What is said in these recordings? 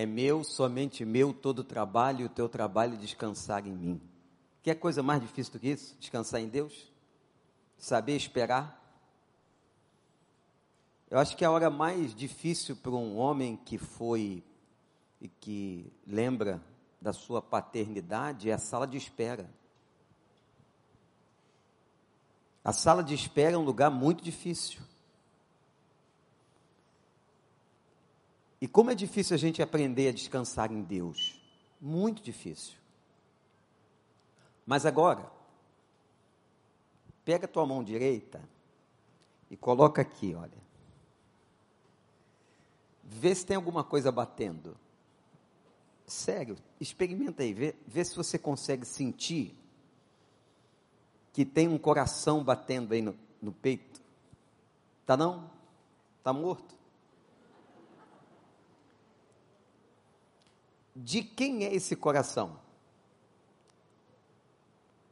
É meu, somente meu, todo o trabalho e o teu trabalho descansar em mim. Quer coisa mais difícil do que isso? Descansar em Deus? Saber esperar? Eu acho que a hora mais difícil para um homem que foi e que lembra da sua paternidade é a sala de espera. A sala de espera é um lugar muito difícil. E como é difícil a gente aprender a descansar em Deus? Muito difícil. Mas agora, pega a tua mão direita e coloca aqui, olha. Vê se tem alguma coisa batendo. Sério, experimenta aí, vê, vê se você consegue sentir que tem um coração batendo aí no, no peito. Tá não? Tá morto? De quem é esse coração?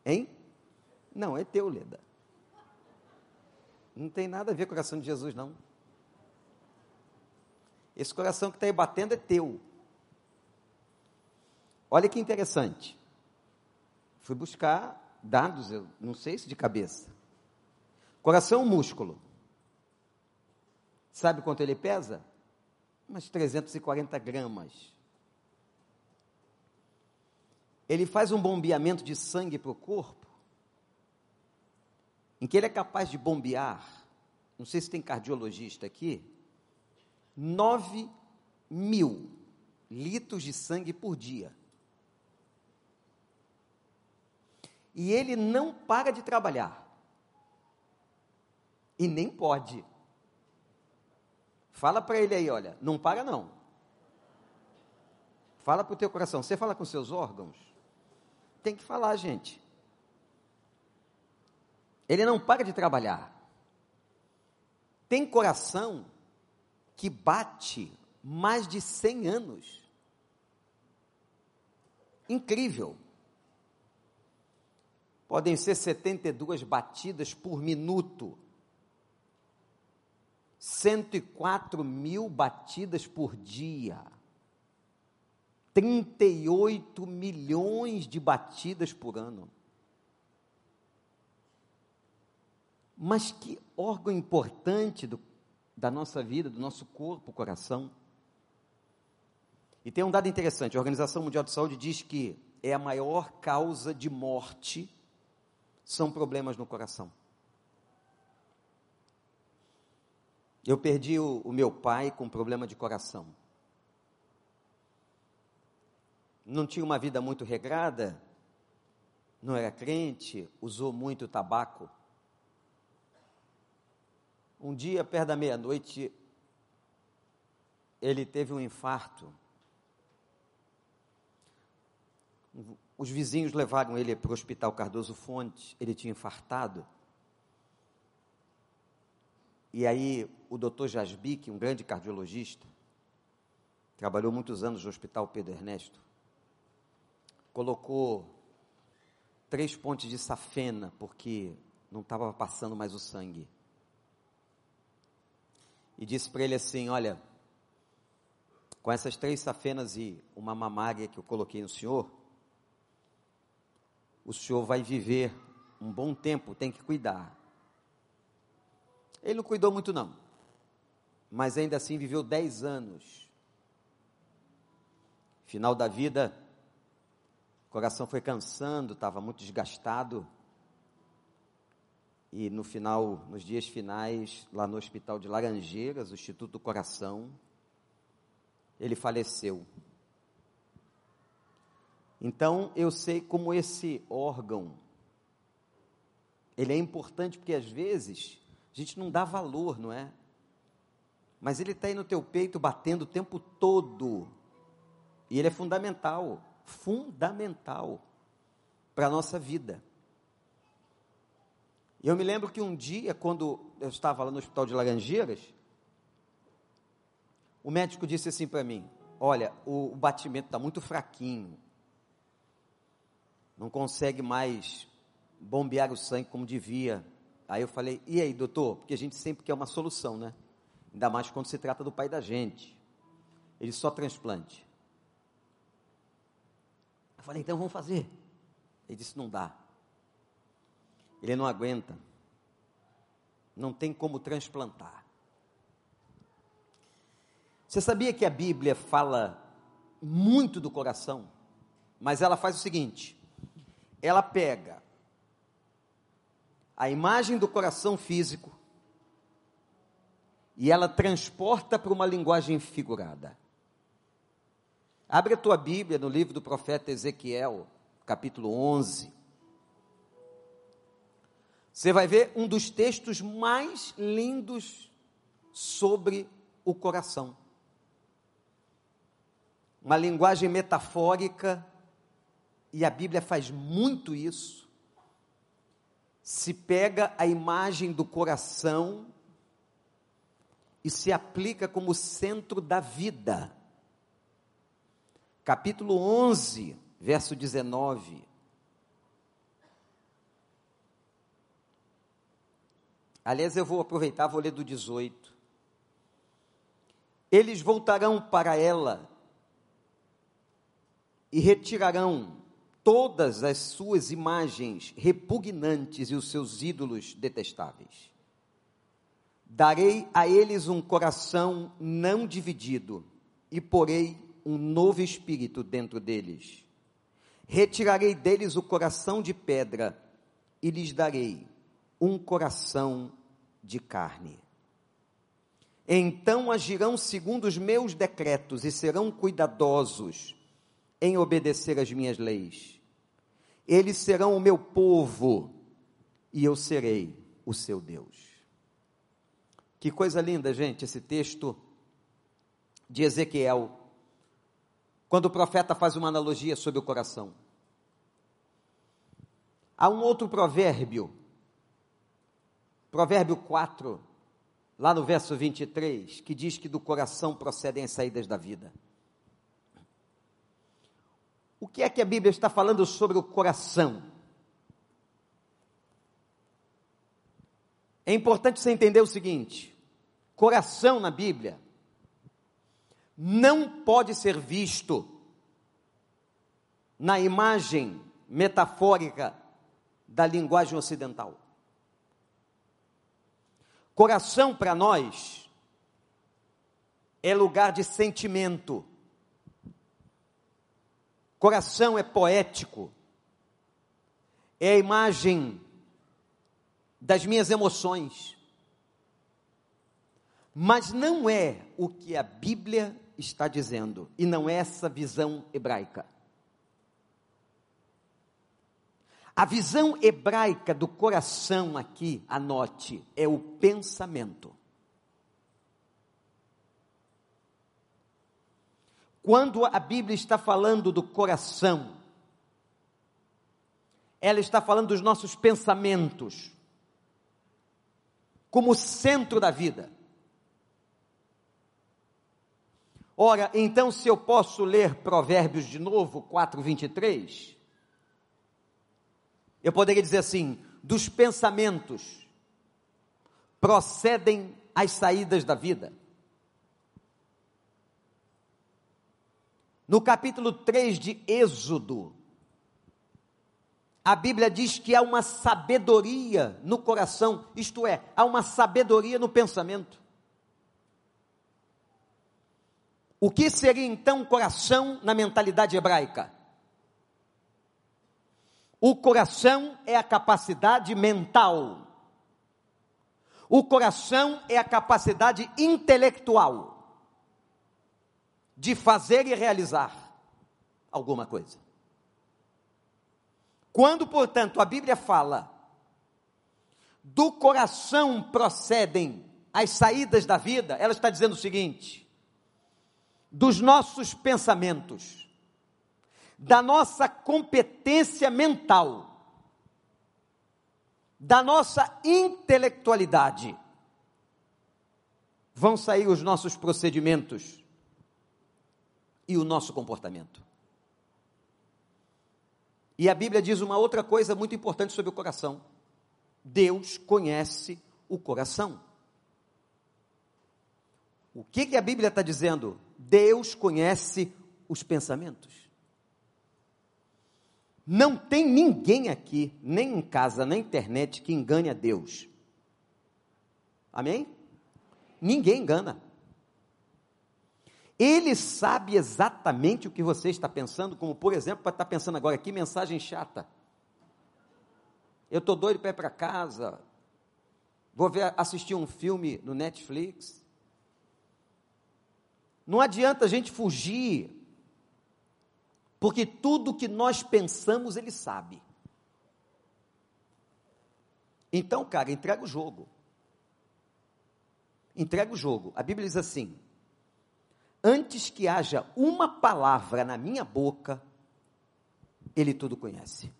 Hein? Não, é teu, Leda. Não tem nada a ver com o coração de Jesus, não. Esse coração que está aí batendo é teu. Olha que interessante. Fui buscar dados, eu não sei se de cabeça. Coração é um músculo. Sabe quanto ele pesa? Umas 340 gramas. Ele faz um bombeamento de sangue para o corpo, em que ele é capaz de bombear, não sei se tem cardiologista aqui, 9 mil litros de sangue por dia. E ele não para de trabalhar. E nem pode. Fala para ele aí, olha, não para não. Fala para o teu coração. Você fala com seus órgãos? Tem que falar, gente. Ele não para de trabalhar. Tem coração que bate mais de 100 anos. Incrível. Podem ser 72 batidas por minuto. 104 mil batidas por dia. 38 milhões de batidas por ano. Mas que órgão importante do da nossa vida, do nosso corpo, coração. E tem um dado interessante: a Organização Mundial de Saúde diz que é a maior causa de morte são problemas no coração. Eu perdi o, o meu pai com problema de coração. Não tinha uma vida muito regrada, não era crente, usou muito tabaco. Um dia, perto da meia-noite, ele teve um infarto. Os vizinhos levaram ele para o Hospital Cardoso Fontes, ele tinha infartado. E aí, o doutor Jasbic, um grande cardiologista, trabalhou muitos anos no Hospital Pedro Ernesto, colocou três pontes de safena, porque não estava passando mais o sangue e disse para ele assim: Olha, com essas três safenas e uma mamária que eu coloquei no senhor, o senhor vai viver um bom tempo, tem que cuidar. Ele não cuidou muito, não, mas ainda assim viveu dez anos. Final da vida, o coração foi cansando, estava muito desgastado e no final, nos dias finais, lá no Hospital de Laranjeiras, o Instituto do Coração, ele faleceu. Então, eu sei como esse órgão, ele é importante porque às vezes a gente não dá valor, não é? Mas ele está aí no teu peito batendo o tempo todo. E ele é fundamental, fundamental para a nossa vida. Eu me lembro que um dia, quando eu estava lá no hospital de Laranjeiras, o médico disse assim para mim: Olha, o, o batimento está muito fraquinho, não consegue mais bombear o sangue como devia. Aí eu falei: E aí, doutor? Porque a gente sempre quer uma solução, né? Ainda mais quando se trata do pai da gente. Ele só transplante. Falei, então vamos fazer. Ele disse: não dá. Ele não aguenta. Não tem como transplantar. Você sabia que a Bíblia fala muito do coração? Mas ela faz o seguinte: ela pega a imagem do coração físico e ela transporta para uma linguagem figurada. Abre a tua Bíblia no livro do profeta Ezequiel, capítulo 11. Você vai ver um dos textos mais lindos sobre o coração. Uma linguagem metafórica, e a Bíblia faz muito isso. Se pega a imagem do coração e se aplica como centro da vida. Capítulo 11, verso 19. Aliás, eu vou aproveitar, vou ler do 18. Eles voltarão para ela e retirarão todas as suas imagens repugnantes e os seus ídolos detestáveis. Darei a eles um coração não dividido e porei um novo espírito dentro deles. Retirarei deles o coração de pedra e lhes darei um coração de carne. Então agirão segundo os meus decretos e serão cuidadosos em obedecer às minhas leis. Eles serão o meu povo e eu serei o seu Deus. Que coisa linda, gente, esse texto de Ezequiel, quando o profeta faz uma analogia sobre o coração. Há um outro provérbio Provérbio 4, lá no verso 23, que diz que do coração procedem as saídas da vida. O que é que a Bíblia está falando sobre o coração? É importante você entender o seguinte: coração na Bíblia não pode ser visto na imagem metafórica da linguagem ocidental. Coração para nós é lugar de sentimento. Coração é poético. É a imagem das minhas emoções. Mas não é o que a Bíblia está dizendo, e não é essa visão hebraica. A visão hebraica do coração aqui, anote, é o pensamento. Quando a Bíblia está falando do coração, ela está falando dos nossos pensamentos, como centro da vida. Ora, então, se eu posso ler Provérbios de novo, 4, 23. Eu poderia dizer assim: dos pensamentos procedem as saídas da vida. No capítulo 3 de Êxodo, a Bíblia diz que há uma sabedoria no coração, isto é, há uma sabedoria no pensamento. O que seria então coração na mentalidade hebraica? O coração é a capacidade mental. O coração é a capacidade intelectual de fazer e realizar alguma coisa. Quando, portanto, a Bíblia fala do coração procedem as saídas da vida, ela está dizendo o seguinte: dos nossos pensamentos da nossa competência mental, da nossa intelectualidade, vão sair os nossos procedimentos e o nosso comportamento. E a Bíblia diz uma outra coisa muito importante sobre o coração: Deus conhece o coração. O que, que a Bíblia está dizendo? Deus conhece os pensamentos. Não tem ninguém aqui, nem em casa, na internet, que engane a Deus. Amém? Ninguém engana. Ele sabe exatamente o que você está pensando, como por exemplo, para estar pensando agora, que mensagem chata. Eu estou doido para ir para casa, vou ver, assistir um filme no Netflix. Não adianta a gente fugir, porque tudo que nós pensamos, ele sabe. Então, cara, entrega o jogo. Entrega o jogo. A Bíblia diz assim: antes que haja uma palavra na minha boca, ele tudo conhece.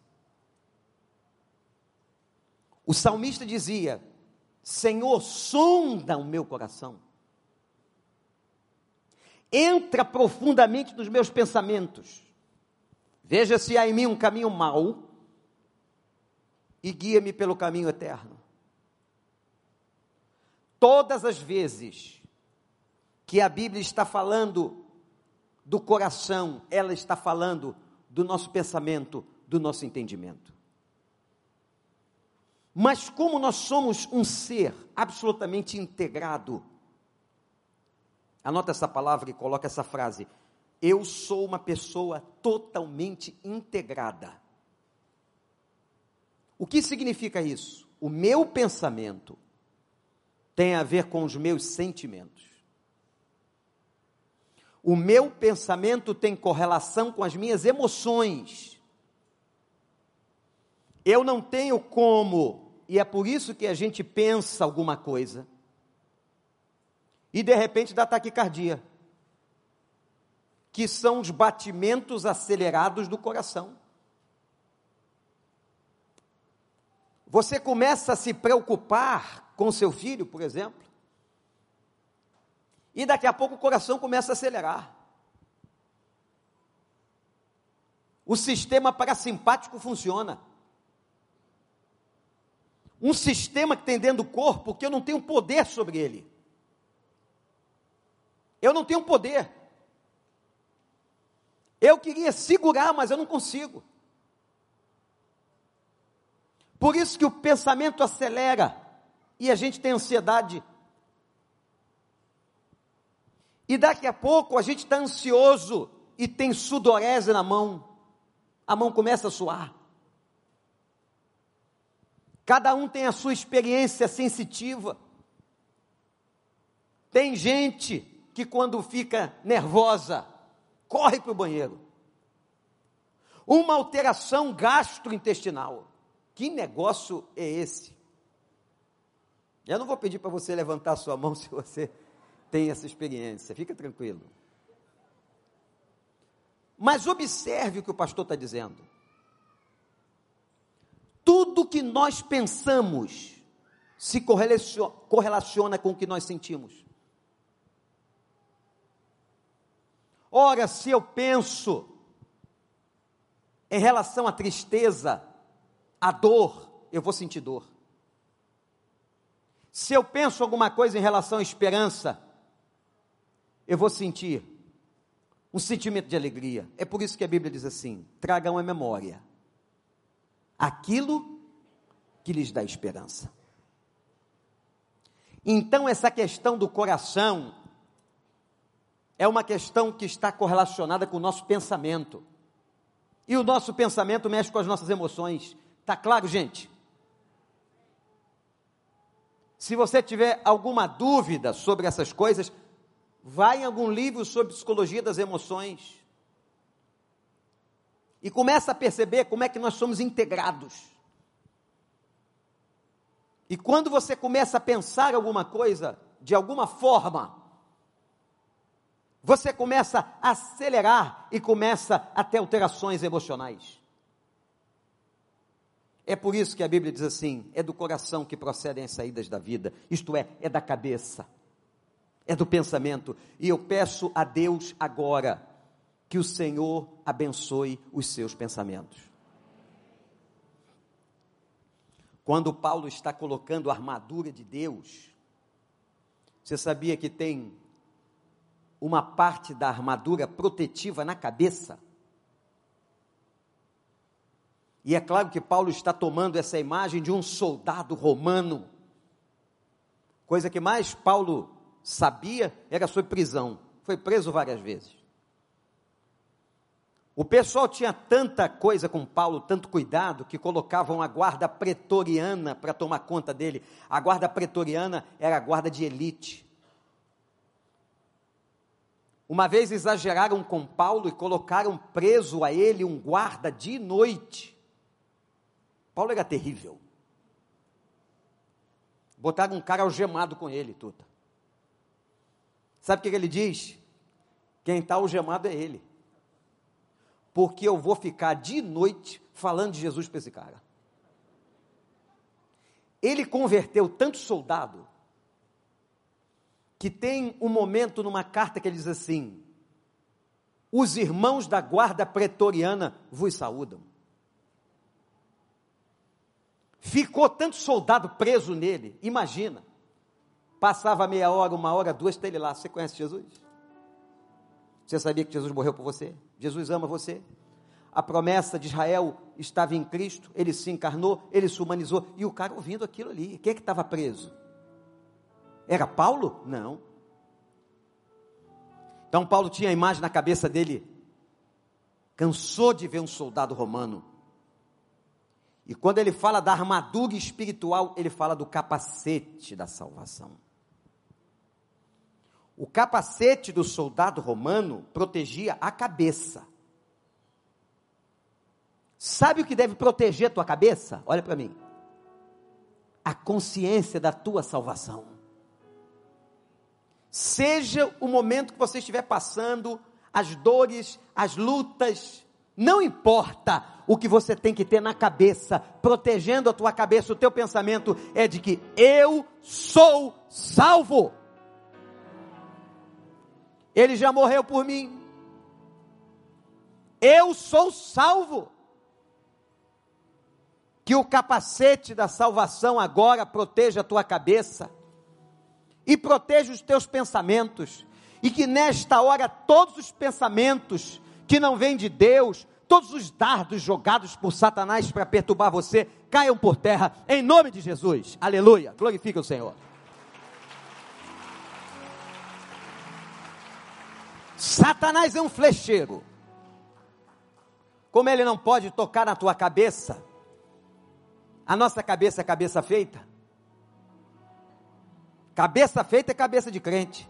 O salmista dizia: Senhor, sonda o meu coração, entra profundamente nos meus pensamentos, veja se há em mim um caminho mau e guia-me pelo caminho eterno. Todas as vezes que a Bíblia está falando do coração, ela está falando do nosso pensamento, do nosso entendimento. Mas como nós somos um ser absolutamente integrado, anota essa palavra e coloca essa frase: eu sou uma pessoa totalmente integrada. O que significa isso? O meu pensamento tem a ver com os meus sentimentos. O meu pensamento tem correlação com as minhas emoções. Eu não tenho como, e é por isso que a gente pensa alguma coisa, e de repente dá taquicardia, que são os batimentos acelerados do coração. Você começa a se preocupar com seu filho, por exemplo, e daqui a pouco o coração começa a acelerar. O sistema parasimpático funciona. Um sistema que tem dentro do corpo que eu não tenho poder sobre ele. Eu não tenho poder. Eu queria segurar, mas eu não consigo. Por isso que o pensamento acelera e a gente tem ansiedade e daqui a pouco a gente está ansioso e tem sudorese na mão. A mão começa a suar. Cada um tem a sua experiência sensitiva. Tem gente que quando fica nervosa, corre para o banheiro. Uma alteração gastrointestinal. Que negócio é esse? Eu não vou pedir para você levantar sua mão se você tem essa experiência, fica tranquilo. Mas observe o que o pastor está dizendo. Tudo que nós pensamos se correlaciona com o que nós sentimos. Ora, se eu penso em relação à tristeza, à dor, eu vou sentir dor. Se eu penso alguma coisa em relação à esperança, eu vou sentir um sentimento de alegria. É por isso que a Bíblia diz assim: tragam à memória aquilo que lhes dá esperança. Então, essa questão do coração é uma questão que está correlacionada com o nosso pensamento. E o nosso pensamento mexe com as nossas emoções. Está claro, gente? Se você tiver alguma dúvida sobre essas coisas, vai em algum livro sobre psicologia das emoções e começa a perceber como é que nós somos integrados. E quando você começa a pensar alguma coisa, de alguma forma, você começa a acelerar e começa a ter alterações emocionais. É por isso que a Bíblia diz assim: é do coração que procedem as saídas da vida, isto é, é da cabeça é do pensamento. E eu peço a Deus agora que o Senhor abençoe os seus pensamentos. Quando Paulo está colocando a armadura de Deus, você sabia que tem uma parte da armadura protetiva na cabeça? E é claro que Paulo está tomando essa imagem de um soldado romano. Coisa que mais Paulo sabia era sobre prisão. Foi preso várias vezes. O pessoal tinha tanta coisa com Paulo, tanto cuidado, que colocavam a guarda pretoriana para tomar conta dele. A guarda pretoriana era a guarda de elite. Uma vez exageraram com Paulo e colocaram preso a ele um guarda de noite. Paulo era terrível. Botaram um cara algemado com ele, tudo. Sabe o que ele diz? Quem está algemado é ele porque eu vou ficar de noite falando de Jesus para esse cara. Ele converteu tanto soldado que tem um momento numa carta que ele diz assim: Os irmãos da guarda pretoriana vos saúdam. Ficou tanto soldado preso nele, imagina. Passava meia hora, uma hora, duas, está ele lá. Você conhece Jesus? Você sabia que Jesus morreu por você? Jesus ama você? A promessa de Israel estava em Cristo, ele se encarnou, ele se humanizou, e o cara ouvindo aquilo ali. Quem é que estava preso? Era Paulo? Não. Então Paulo tinha a imagem na cabeça dele, cansou de ver um soldado romano. E quando ele fala da armadura espiritual, ele fala do capacete da salvação. O capacete do soldado romano protegia a cabeça. Sabe o que deve proteger a tua cabeça? Olha para mim. A consciência da tua salvação. Seja o momento que você estiver passando, as dores, as lutas, não importa o que você tem que ter na cabeça, protegendo a tua cabeça, o teu pensamento é de que eu sou salvo. Ele já morreu por mim. Eu sou salvo. Que o capacete da salvação agora proteja a tua cabeça e proteja os teus pensamentos. E que nesta hora todos os pensamentos que não vêm de Deus, todos os dardos jogados por Satanás para perturbar você, caiam por terra, em nome de Jesus. Aleluia. Glorifica o Senhor. Satanás é um flecheiro. Como ele não pode tocar na tua cabeça, a nossa cabeça é cabeça feita. Cabeça feita é cabeça de crente.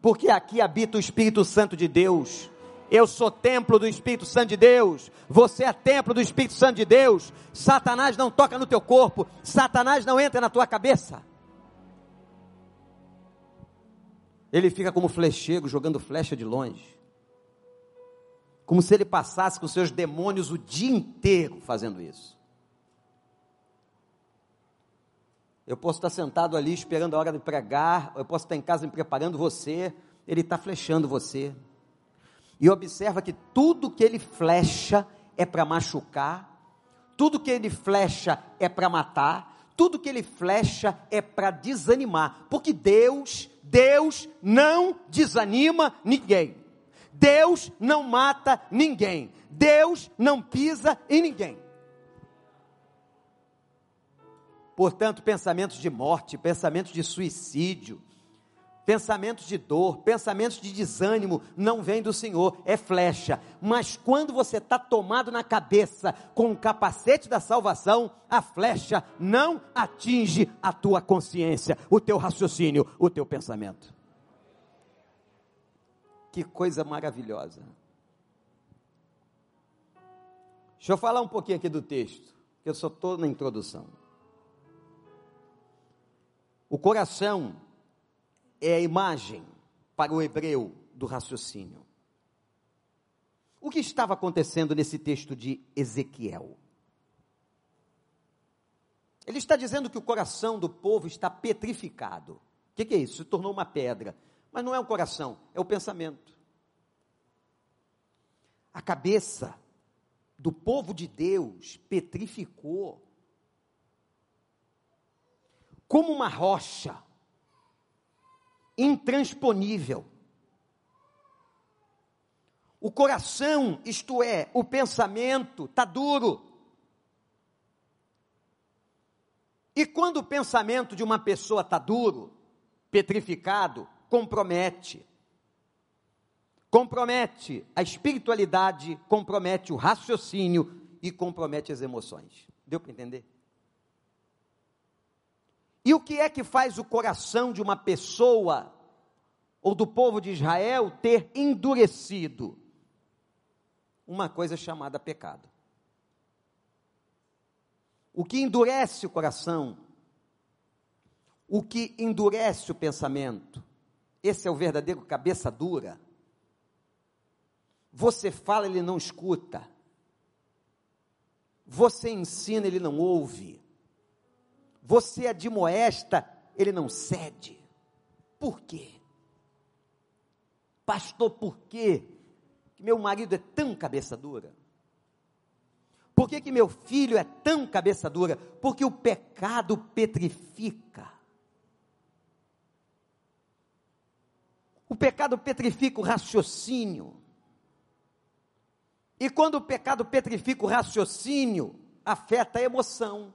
Porque aqui habita o Espírito Santo de Deus. Eu sou templo do Espírito Santo de Deus. Você é templo do Espírito Santo de Deus. Satanás não toca no teu corpo. Satanás não entra na tua cabeça. Ele fica como flecheiro jogando flecha de longe. Como se ele passasse com seus demônios o dia inteiro fazendo isso. Eu posso estar sentado ali esperando a hora de pregar, eu posso estar em casa me preparando você, ele está flechando você. E observa que tudo que ele flecha é para machucar, tudo que ele flecha é para matar, tudo que ele flecha é para desanimar, porque Deus, Deus não desanima ninguém. Deus não mata ninguém. Deus não pisa em ninguém. Portanto, pensamentos de morte, pensamentos de suicídio, Pensamentos de dor, pensamentos de desânimo não vêm do Senhor, é flecha. Mas quando você está tomado na cabeça com o capacete da salvação, a flecha não atinge a tua consciência, o teu raciocínio, o teu pensamento. Que coisa maravilhosa. Deixa eu falar um pouquinho aqui do texto, que eu só estou na introdução. O coração é a imagem para o hebreu do raciocínio. O que estava acontecendo nesse texto de Ezequiel? Ele está dizendo que o coração do povo está petrificado. O que, que é isso? Se tornou uma pedra. Mas não é o coração, é o pensamento. A cabeça do povo de Deus petrificou como uma rocha intransponível. O coração, isto é, o pensamento, está duro. E quando o pensamento de uma pessoa está duro, petrificado, compromete. Compromete a espiritualidade, compromete o raciocínio e compromete as emoções. Deu para entender? E o que é que faz o coração de uma pessoa ou do povo de Israel ter endurecido? Uma coisa chamada pecado. O que endurece o coração, o que endurece o pensamento, esse é o verdadeiro cabeça dura. Você fala, ele não escuta. Você ensina, ele não ouve. Você admoesta, ele não cede. Por quê? Pastor, por quê? Que meu marido é tão cabeça dura? Por que, que meu filho é tão cabeça dura? Porque o pecado petrifica. O pecado petrifica o raciocínio. E quando o pecado petrifica o raciocínio, afeta a emoção,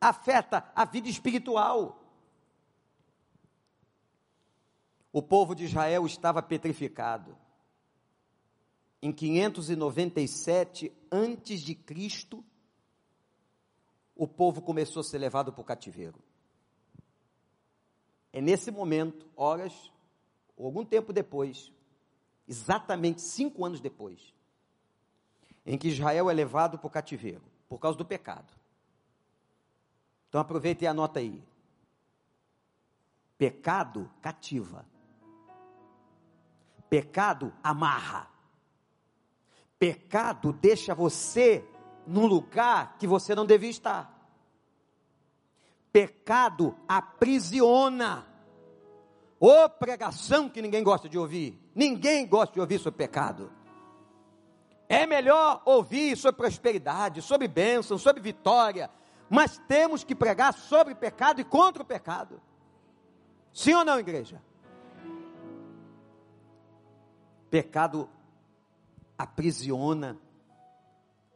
afeta a vida espiritual. O povo de Israel estava petrificado em 597 antes de Cristo, o povo começou a ser levado para o cativeiro. É nesse momento, horas, algum tempo depois, exatamente cinco anos depois, em que Israel é levado para o cativeiro, por causa do pecado. Então aproveita e anota aí. Pecado cativa. Pecado amarra. Pecado deixa você num lugar que você não devia estar. Pecado aprisiona. Ô pregação que ninguém gosta de ouvir. Ninguém gosta de ouvir sobre pecado. É melhor ouvir sobre prosperidade, sobre bênção, sobre vitória. Mas temos que pregar sobre pecado e contra o pecado. Sim ou não, igreja? Pecado aprisiona,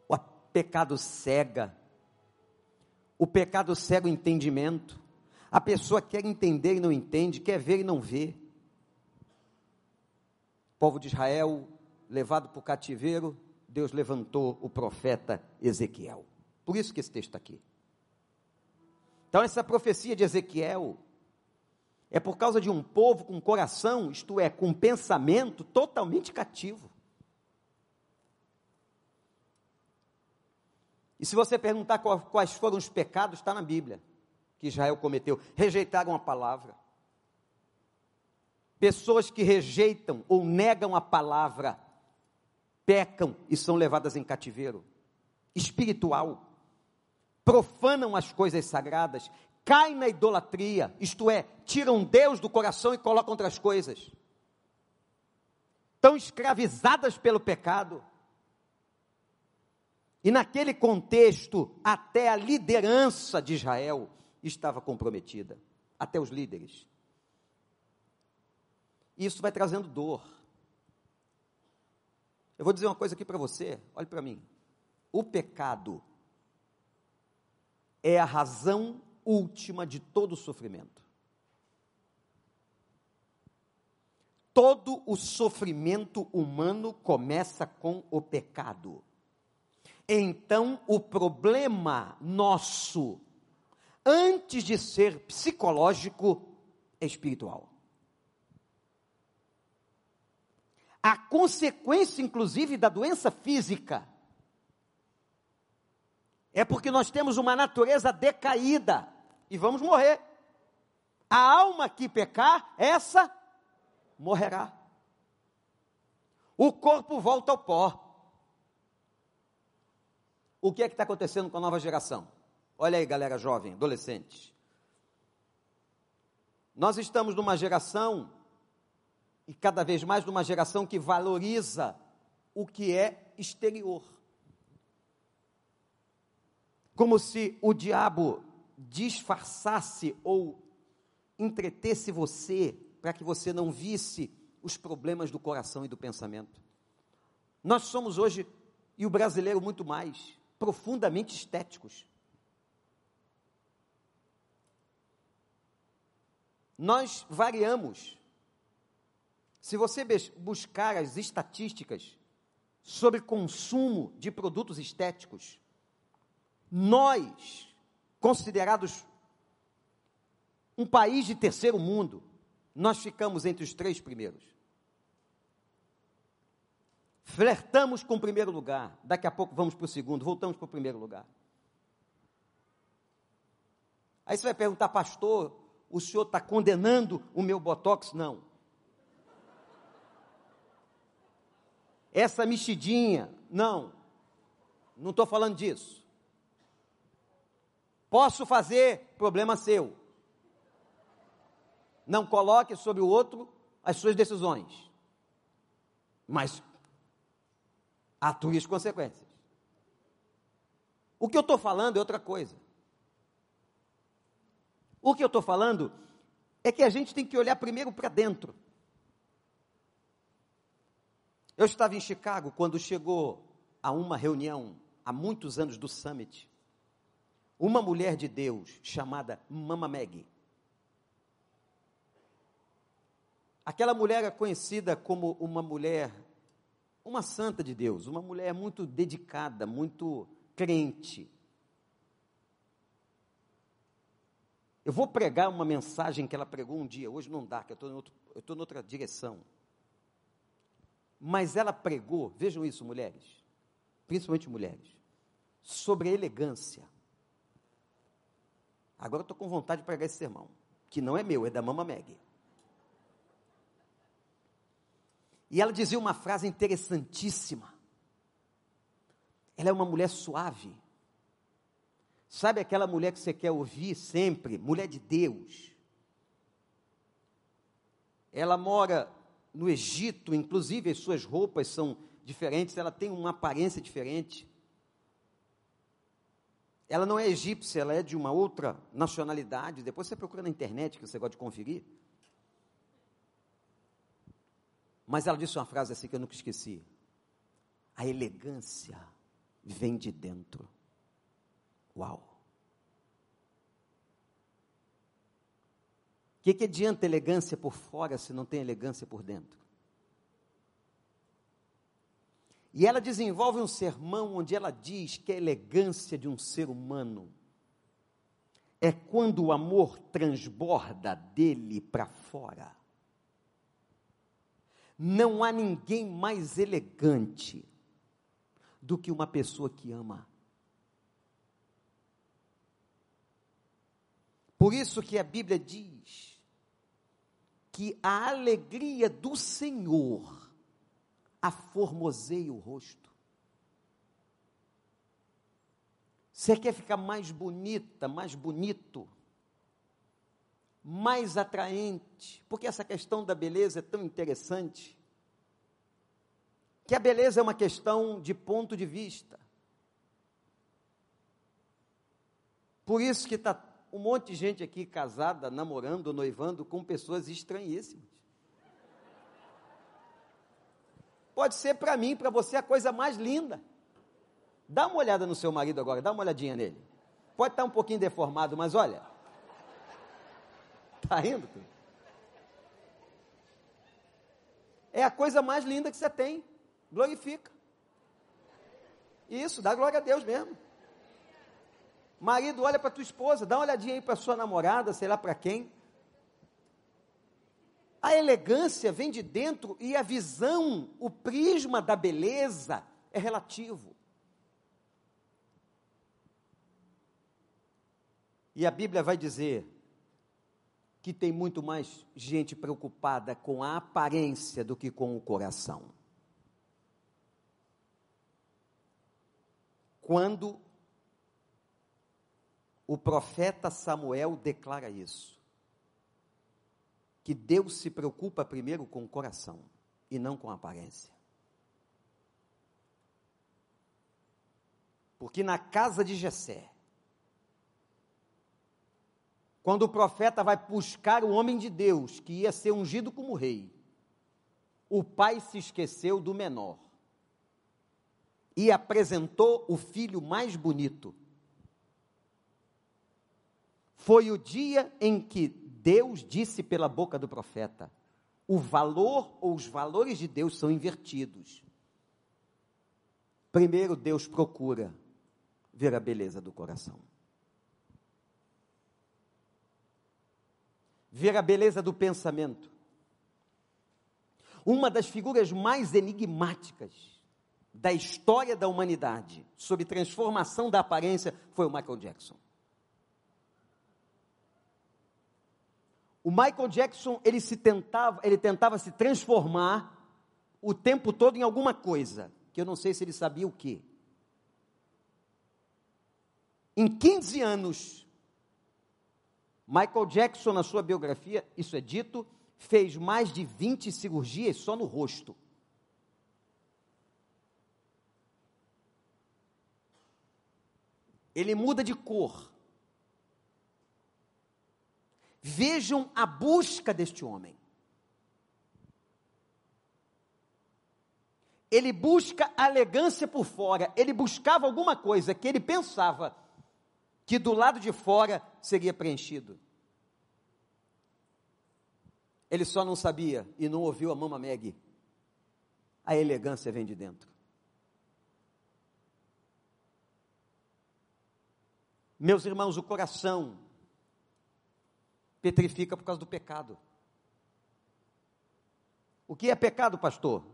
o pecado cega, o pecado cega o entendimento. A pessoa quer entender e não entende, quer ver e não vê. O povo de Israel, levado para o cativeiro, Deus levantou o profeta Ezequiel. Por isso que esse texto está aqui. Então, essa profecia de Ezequiel é por causa de um povo com coração, isto é, com pensamento totalmente cativo. E se você perguntar quais foram os pecados, está na Bíblia, que Israel cometeu. Rejeitaram a palavra. Pessoas que rejeitam ou negam a palavra, pecam e são levadas em cativeiro espiritual. Profanam as coisas sagradas, caem na idolatria, isto é, tiram Deus do coração e colocam outras coisas. Estão escravizadas pelo pecado. E naquele contexto, até a liderança de Israel estava comprometida, até os líderes. Isso vai trazendo dor. Eu vou dizer uma coisa aqui para você, olhe para mim. O pecado é a razão última de todo sofrimento. Todo o sofrimento humano começa com o pecado então o problema nosso, antes de ser psicológico, é espiritual. A consequência, inclusive, da doença física é porque nós temos uma natureza decaída e vamos morrer. A alma que pecar, essa morrerá. O corpo volta ao pó. O que é que está acontecendo com a nova geração? Olha aí, galera jovem, adolescente. Nós estamos numa geração, e cada vez mais numa geração que valoriza o que é exterior. Como se o diabo disfarçasse ou entretesse você para que você não visse os problemas do coração e do pensamento. Nós somos hoje, e o brasileiro muito mais, profundamente estéticos. Nós variamos. Se você buscar as estatísticas sobre consumo de produtos estéticos, nós, considerados um país de terceiro mundo, nós ficamos entre os três primeiros. Flertamos com o primeiro lugar, daqui a pouco vamos para o segundo, voltamos para o primeiro lugar. Aí você vai perguntar, pastor, o senhor está condenando o meu botox? Não. Essa mexidinha, não. Não estou falando disso. Posso fazer, problema seu. Não coloque sobre o outro as suas decisões. Mas atue as consequências. O que eu estou falando é outra coisa. O que eu estou falando é que a gente tem que olhar primeiro para dentro. Eu estava em Chicago quando chegou a uma reunião, há muitos anos do Summit, uma mulher de Deus chamada Mama Maggie. Aquela mulher é conhecida como uma mulher, uma santa de Deus, uma mulher muito dedicada, muito crente. Eu vou pregar uma mensagem que ela pregou um dia, hoje não dá, que eu estou em outra direção. Mas ela pregou, vejam isso, mulheres, principalmente mulheres, sobre elegância. Agora eu estou com vontade de pregar esse sermão, que não é meu, é da Mama Meg. E ela dizia uma frase interessantíssima. Ela é uma mulher suave. Sabe aquela mulher que você quer ouvir sempre? Mulher de Deus. Ela mora no Egito, inclusive as suas roupas são diferentes, ela tem uma aparência diferente. Ela não é egípcia, ela é de uma outra nacionalidade. Depois você procura na internet que você gosta de conferir. Mas ela disse uma frase assim que eu nunca esqueci: A elegância vem de dentro. Uau! O que, que adianta elegância por fora se não tem elegância por dentro? E ela desenvolve um sermão onde ela diz que a elegância de um ser humano é quando o amor transborda dele para fora. Não há ninguém mais elegante do que uma pessoa que ama. Por isso que a Bíblia diz que a alegria do Senhor aformoseia o rosto. Você quer ficar mais bonita, mais bonito? mais atraente, porque essa questão da beleza é tão interessante, que a beleza é uma questão de ponto de vista. Por isso que está um monte de gente aqui casada, namorando, noivando com pessoas estranhíssimas. Pode ser para mim, para você, a coisa mais linda. Dá uma olhada no seu marido agora, dá uma olhadinha nele. Pode estar um pouquinho deformado, mas olha, Está rindo? É a coisa mais linda que você tem. Glorifica. Isso, dá glória a Deus mesmo. Marido, olha para tua esposa, dá uma olhadinha aí para sua namorada, sei lá para quem. A elegância vem de dentro e a visão, o prisma da beleza é relativo. E a Bíblia vai dizer que tem muito mais gente preocupada com a aparência do que com o coração. Quando o profeta Samuel declara isso, que Deus se preocupa primeiro com o coração e não com a aparência. Porque na casa de Jessé, quando o profeta vai buscar o homem de Deus, que ia ser ungido como rei, o pai se esqueceu do menor e apresentou o filho mais bonito. Foi o dia em que Deus disse pela boca do profeta: o valor ou os valores de Deus são invertidos. Primeiro, Deus procura ver a beleza do coração. Ver a beleza do pensamento. Uma das figuras mais enigmáticas da história da humanidade sobre transformação da aparência foi o Michael Jackson. O Michael Jackson, ele se tentava, ele tentava se transformar o tempo todo em alguma coisa, que eu não sei se ele sabia o que. Em 15 anos, Michael Jackson, na sua biografia, isso é dito, fez mais de 20 cirurgias só no rosto. Ele muda de cor. Vejam a busca deste homem. Ele busca elegância por fora, ele buscava alguma coisa que ele pensava que do lado de fora seria preenchido. Ele só não sabia e não ouviu a mama Meg. A elegância vem de dentro. Meus irmãos, o coração petrifica por causa do pecado. O que é pecado, pastor?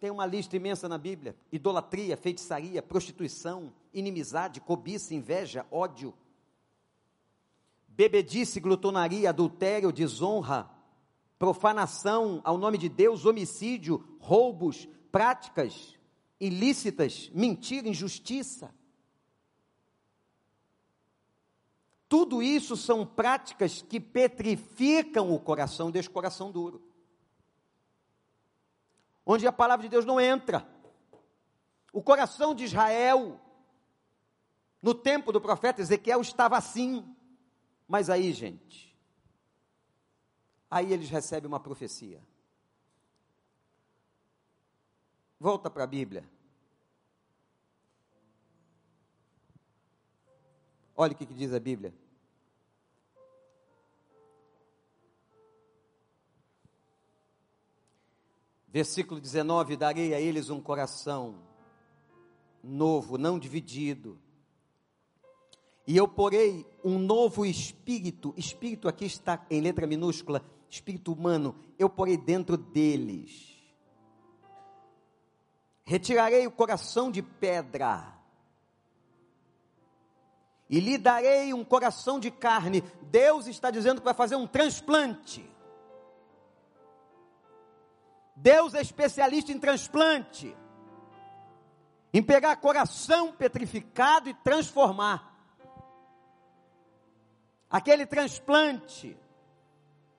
Tem uma lista imensa na Bíblia: idolatria, feitiçaria, prostituição, inimizade, cobiça, inveja, ódio, bebedice, glutonaria, adultério, desonra, profanação ao nome de Deus, homicídio, roubos, práticas ilícitas, mentira, injustiça. Tudo isso são práticas que petrificam o coração, o coração duro. Onde a palavra de Deus não entra. O coração de Israel, no tempo do profeta Ezequiel, estava assim. Mas aí, gente, aí eles recebem uma profecia. Volta para a Bíblia. Olha o que, que diz a Bíblia. Versículo 19: Darei a eles um coração novo, não dividido. E eu porei um novo espírito, espírito aqui está em letra minúscula, espírito humano, eu porei dentro deles. Retirarei o coração de pedra e lhe darei um coração de carne. Deus está dizendo que vai fazer um transplante. Deus é especialista em transplante, em pegar coração petrificado e transformar. Aquele transplante,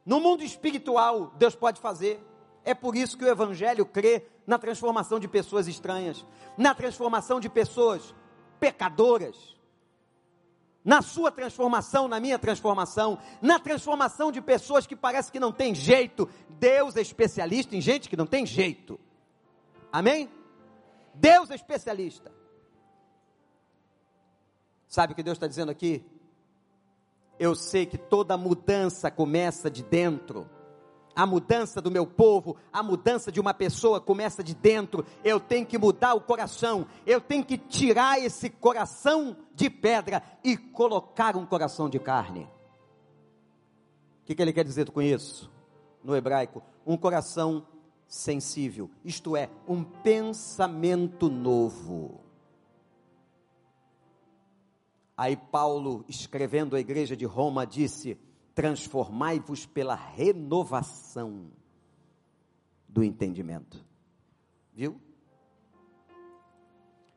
no mundo espiritual, Deus pode fazer. É por isso que o Evangelho crê na transformação de pessoas estranhas, na transformação de pessoas pecadoras na sua transformação, na minha transformação, na transformação de pessoas que parece que não tem jeito. Deus é especialista em gente que não tem jeito. Amém? Deus é especialista. Sabe o que Deus está dizendo aqui? Eu sei que toda mudança começa de dentro. A mudança do meu povo, a mudança de uma pessoa começa de dentro. Eu tenho que mudar o coração. Eu tenho que tirar esse coração de pedra e colocar um coração de carne. O que, que ele quer dizer com isso? No hebraico, um coração sensível, isto é, um pensamento novo. Aí Paulo, escrevendo à igreja de Roma, disse: transformai-vos pela renovação do entendimento. Viu?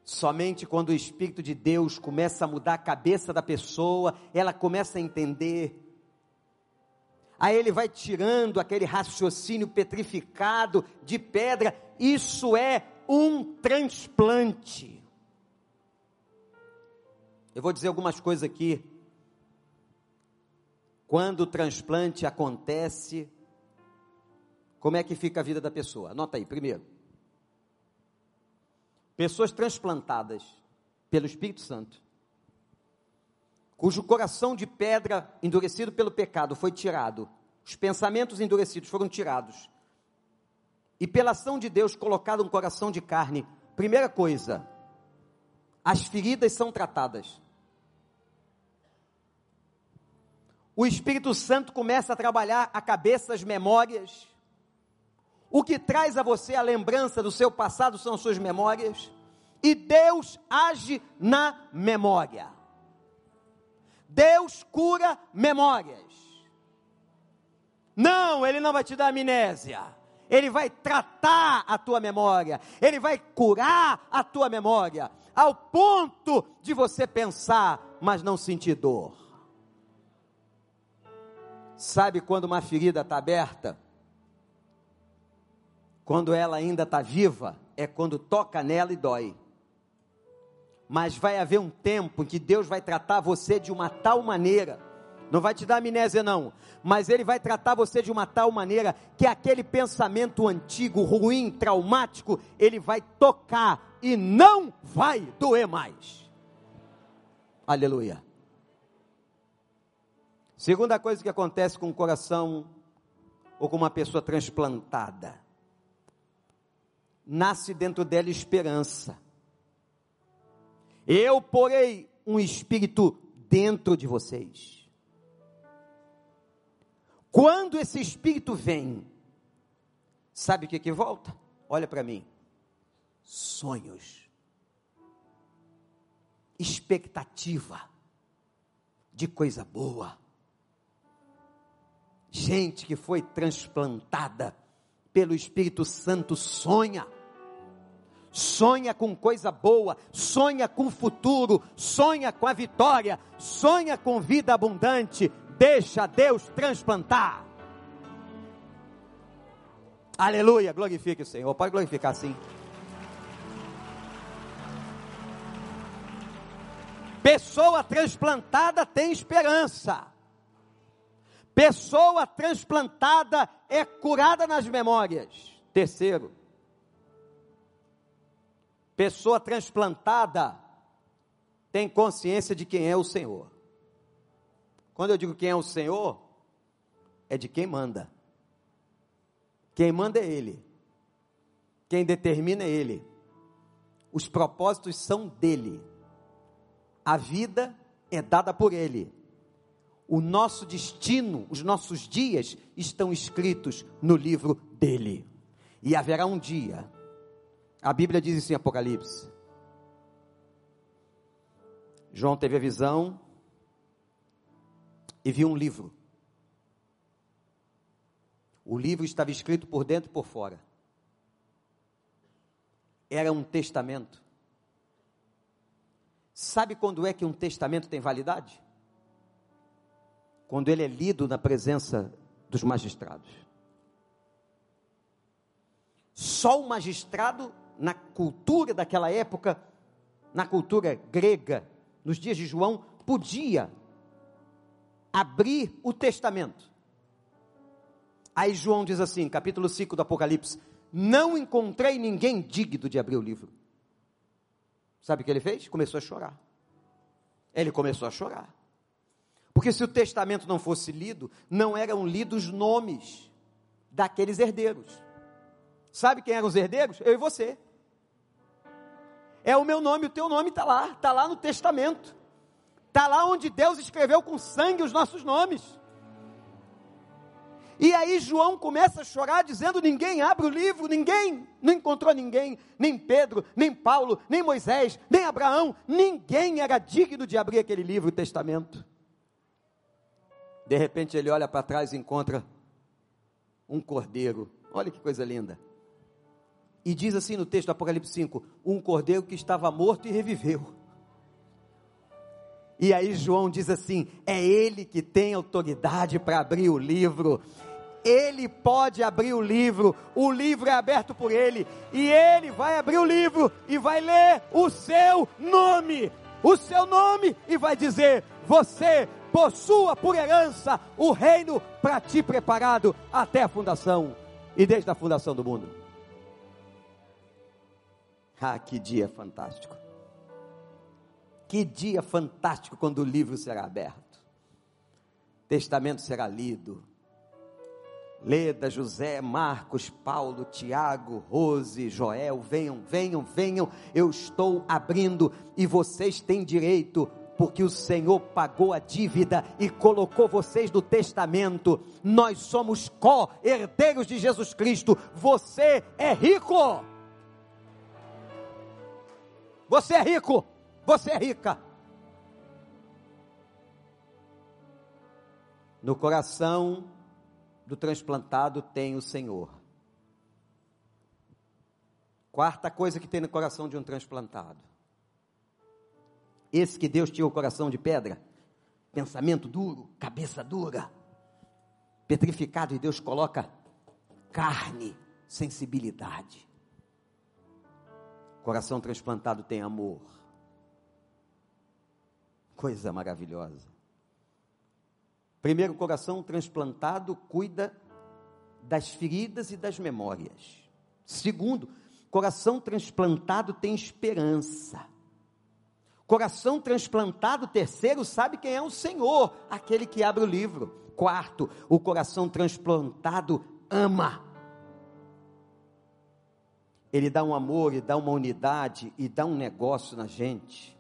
Somente quando o Espírito de Deus começa a mudar a cabeça da pessoa, ela começa a entender. Aí ele vai tirando aquele raciocínio petrificado de pedra. Isso é um transplante. Eu vou dizer algumas coisas aqui quando o transplante acontece, como é que fica a vida da pessoa? Anota aí, primeiro. Pessoas transplantadas pelo Espírito Santo, cujo coração de pedra endurecido pelo pecado foi tirado, os pensamentos endurecidos foram tirados, e pela ação de Deus colocado um coração de carne. Primeira coisa, as feridas são tratadas. O Espírito Santo começa a trabalhar a cabeça, as memórias, o que traz a você a lembrança do seu passado são suas memórias. E Deus age na memória. Deus cura memórias. Não, Ele não vai te dar amnésia. Ele vai tratar a tua memória. Ele vai curar a tua memória. Ao ponto de você pensar, mas não sentir dor. Sabe quando uma ferida está aberta? Quando ela ainda está viva, é quando toca nela e dói. Mas vai haver um tempo em que Deus vai tratar você de uma tal maneira, não vai te dar amnésia não, mas Ele vai tratar você de uma tal maneira que aquele pensamento antigo, ruim, traumático, Ele vai tocar e não vai doer mais. Aleluia. Segunda coisa que acontece com o coração ou com uma pessoa transplantada nasce dentro dela esperança. Eu porei um espírito dentro de vocês. Quando esse espírito vem, sabe o que que volta? Olha para mim. Sonhos. Expectativa de coisa boa. Gente que foi transplantada pelo Espírito Santo sonha. Sonha com coisa boa, sonha com futuro, sonha com a vitória, sonha com vida abundante. Deixa Deus transplantar. Aleluia, glorifique o Senhor. Pode glorificar sim. Pessoa transplantada tem esperança. Pessoa transplantada é curada nas memórias. Terceiro, pessoa transplantada tem consciência de quem é o Senhor. Quando eu digo quem é o Senhor, é de quem manda. Quem manda é Ele. Quem determina é Ele. Os propósitos são dele. A vida é dada por Ele o nosso destino, os nossos dias estão escritos no livro dele. E haverá um dia, a Bíblia diz isso em Apocalipse. João teve a visão e viu um livro. O livro estava escrito por dentro e por fora. Era um testamento. Sabe quando é que um testamento tem validade? Quando ele é lido na presença dos magistrados. Só o magistrado, na cultura daquela época, na cultura grega, nos dias de João, podia abrir o testamento. Aí João diz assim, capítulo 5 do Apocalipse: Não encontrei ninguém digno de abrir o livro. Sabe o que ele fez? Começou a chorar. Ele começou a chorar. Porque se o testamento não fosse lido, não eram lidos nomes daqueles herdeiros. Sabe quem eram os herdeiros? Eu e você. É o meu nome, o teu nome está lá, está lá no testamento. Está lá onde Deus escreveu com sangue os nossos nomes. E aí João começa a chorar, dizendo: ninguém abre o livro, ninguém, não encontrou ninguém, nem Pedro, nem Paulo, nem Moisés, nem Abraão, ninguém era digno de abrir aquele livro, o testamento. De repente ele olha para trás e encontra um cordeiro. Olha que coisa linda. E diz assim no texto do Apocalipse 5: um cordeiro que estava morto e reviveu. E aí João diz assim: é ele que tem autoridade para abrir o livro. Ele pode abrir o livro, o livro é aberto por ele, e ele vai abrir o livro e vai ler o seu nome, o seu nome, e vai dizer: Você possua por herança o reino para ti preparado até a fundação e desde a fundação do mundo. Ah, que dia fantástico! Que dia fantástico quando o livro será aberto, testamento será lido. Leda, José, Marcos, Paulo, Tiago, Rose, Joel, venham, venham, venham, eu estou abrindo e vocês têm direito porque o Senhor pagou a dívida e colocou vocês no testamento. Nós somos co-herdeiros de Jesus Cristo. Você é rico. Você é rico. Você é rica. No coração do transplantado tem o Senhor. Quarta coisa que tem no coração de um transplantado esse que Deus tinha o coração de pedra, pensamento duro, cabeça dura, petrificado, e Deus coloca carne, sensibilidade. Coração transplantado tem amor. Coisa maravilhosa. Primeiro, coração transplantado cuida das feridas e das memórias. Segundo, coração transplantado tem esperança. Coração transplantado, terceiro, sabe quem é o Senhor, aquele que abre o livro. Quarto, o coração transplantado ama. Ele dá um amor, e dá uma unidade e dá um negócio na gente,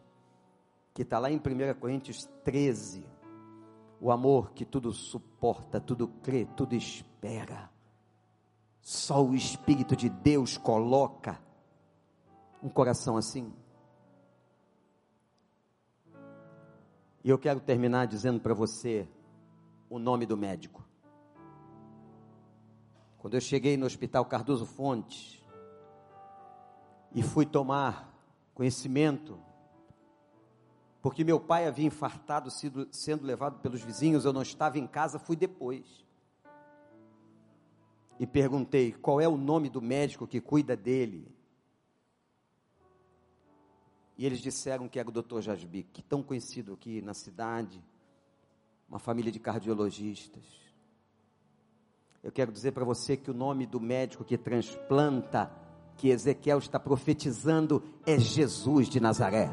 que está lá em 1 Coríntios 13. O amor que tudo suporta, tudo crê, tudo espera. Só o Espírito de Deus coloca um coração assim. E eu quero terminar dizendo para você o nome do médico. Quando eu cheguei no Hospital Cardoso Fontes e fui tomar conhecimento, porque meu pai havia infartado, sido, sendo levado pelos vizinhos, eu não estava em casa, fui depois. E perguntei qual é o nome do médico que cuida dele. E eles disseram que era o Dr. Jasbic, tão conhecido aqui na cidade, uma família de cardiologistas. Eu quero dizer para você que o nome do médico que transplanta, que Ezequiel está profetizando, é Jesus de Nazaré.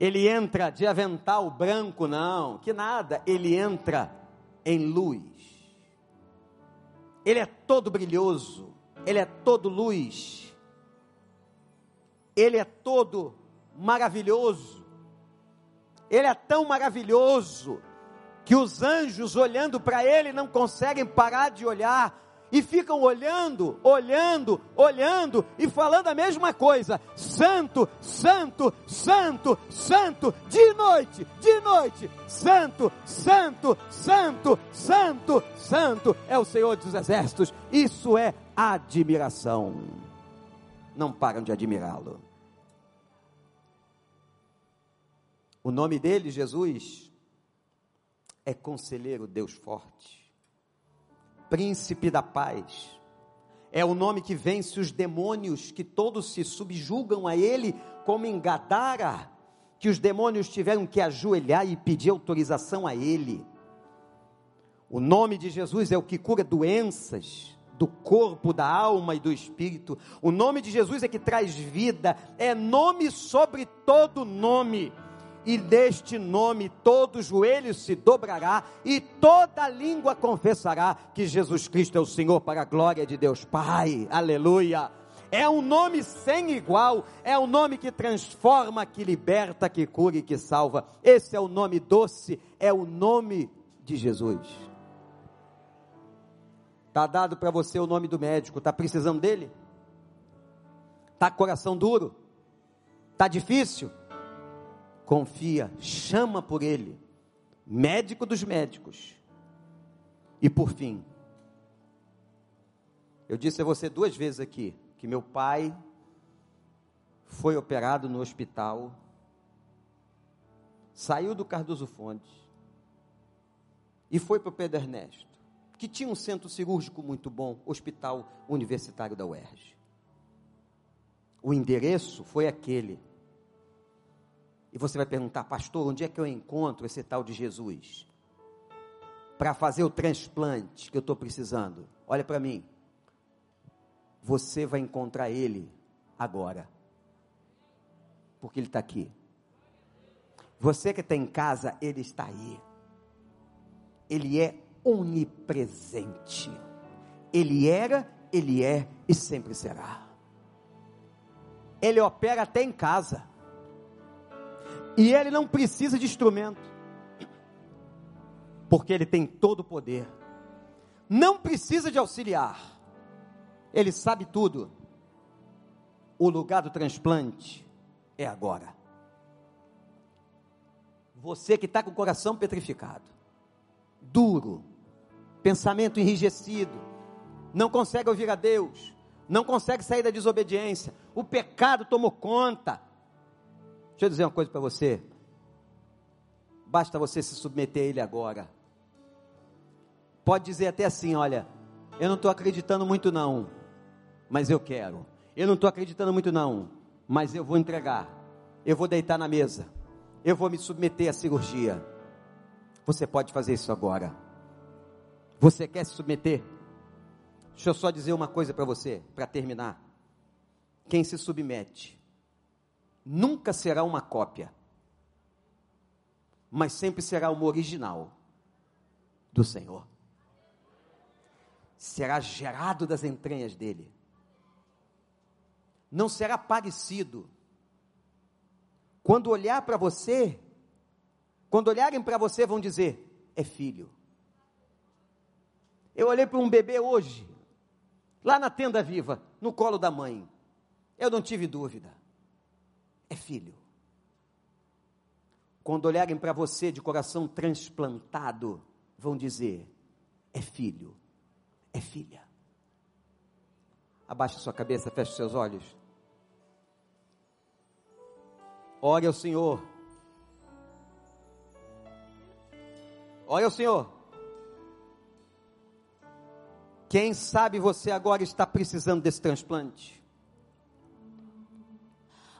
Ele entra de avental branco, não, que nada, ele entra em luz. Ele é todo brilhoso, ele é todo luz, Ele é todo maravilhoso, Ele é tão maravilhoso que os anjos olhando para Ele não conseguem parar de olhar e ficam olhando, olhando, olhando e falando a mesma coisa: Santo, Santo, Santo, Santo, de noite, de noite, Santo, Santo, Santo, Santo, Santo é o Senhor dos Exércitos. Isso é admiração. Não param de admirá-lo. O nome dele, Jesus, é Conselheiro Deus Forte príncipe da paz. É o nome que vence os demônios que todos se subjugam a ele, como em Gadara, que os demônios tiveram que ajoelhar e pedir autorização a ele. O nome de Jesus é o que cura doenças do corpo, da alma e do espírito. O nome de Jesus é que traz vida, é nome sobre todo nome e deste nome todo joelho se dobrará e toda língua confessará que Jesus Cristo é o Senhor para a glória de Deus Pai. Aleluia. É um nome sem igual, é um nome que transforma, que liberta, que cura e que salva. Esse é o nome doce, é o nome de Jesus. Está dado para você o nome do médico, está precisando dele? Está coração duro? Está difícil? Confia, chama por ele, médico dos médicos. E por fim, eu disse a você duas vezes aqui que meu pai foi operado no hospital, saiu do Cardoso Fontes e foi para o Pedro Ernesto, que tinha um centro cirúrgico muito bom, Hospital Universitário da UERJ. O endereço foi aquele. E você vai perguntar, pastor, onde é que eu encontro esse tal de Jesus? para fazer o transplante que eu estou precisando. Olha para mim. Você vai encontrar ele agora. Porque ele está aqui. Você que está em casa, ele está aí. Ele é onipresente. Ele era, ele é e sempre será. Ele opera até em casa. E ele não precisa de instrumento. Porque ele tem todo o poder. Não precisa de auxiliar. Ele sabe tudo. O lugar do transplante é agora. Você que está com o coração petrificado, duro, pensamento enrijecido, não consegue ouvir a Deus, não consegue sair da desobediência, o pecado tomou conta. Deixa eu dizer uma coisa para você. Basta você se submeter a Ele agora. Pode dizer até assim: olha, eu não estou acreditando muito, não, mas eu quero. Eu não estou acreditando muito, não, mas eu vou entregar. Eu vou deitar na mesa. Eu vou me submeter à cirurgia. Você pode fazer isso agora. Você quer se submeter? Deixa eu só dizer uma coisa para você, para terminar. Quem se submete nunca será uma cópia, mas sempre será uma original do Senhor. Será gerado das entranhas dele. Não será parecido. Quando olhar para você, quando olharem para você, vão dizer: é filho. Eu olhei para um bebê hoje, lá na tenda viva, no colo da mãe. Eu não tive dúvida. É filho. Quando olharem para você de coração transplantado, vão dizer: é filho, é filha. Abaixe sua cabeça, feche seus olhos. Ore ao Senhor. Ore ao Senhor. Quem sabe você agora está precisando desse transplante?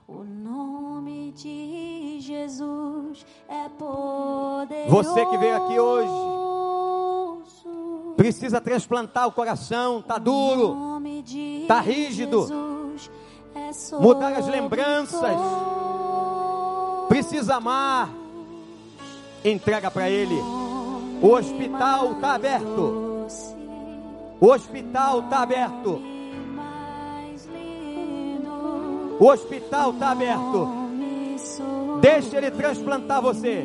O nome de Jesus é poderoso. Você que veio aqui hoje precisa transplantar o coração, tá duro, tá rígido, é mudar as lembranças, precisa amar. Entrega para Ele. O hospital está aberto. O hospital está aberto. O hospital está aberto. Deixe ele transplantar você.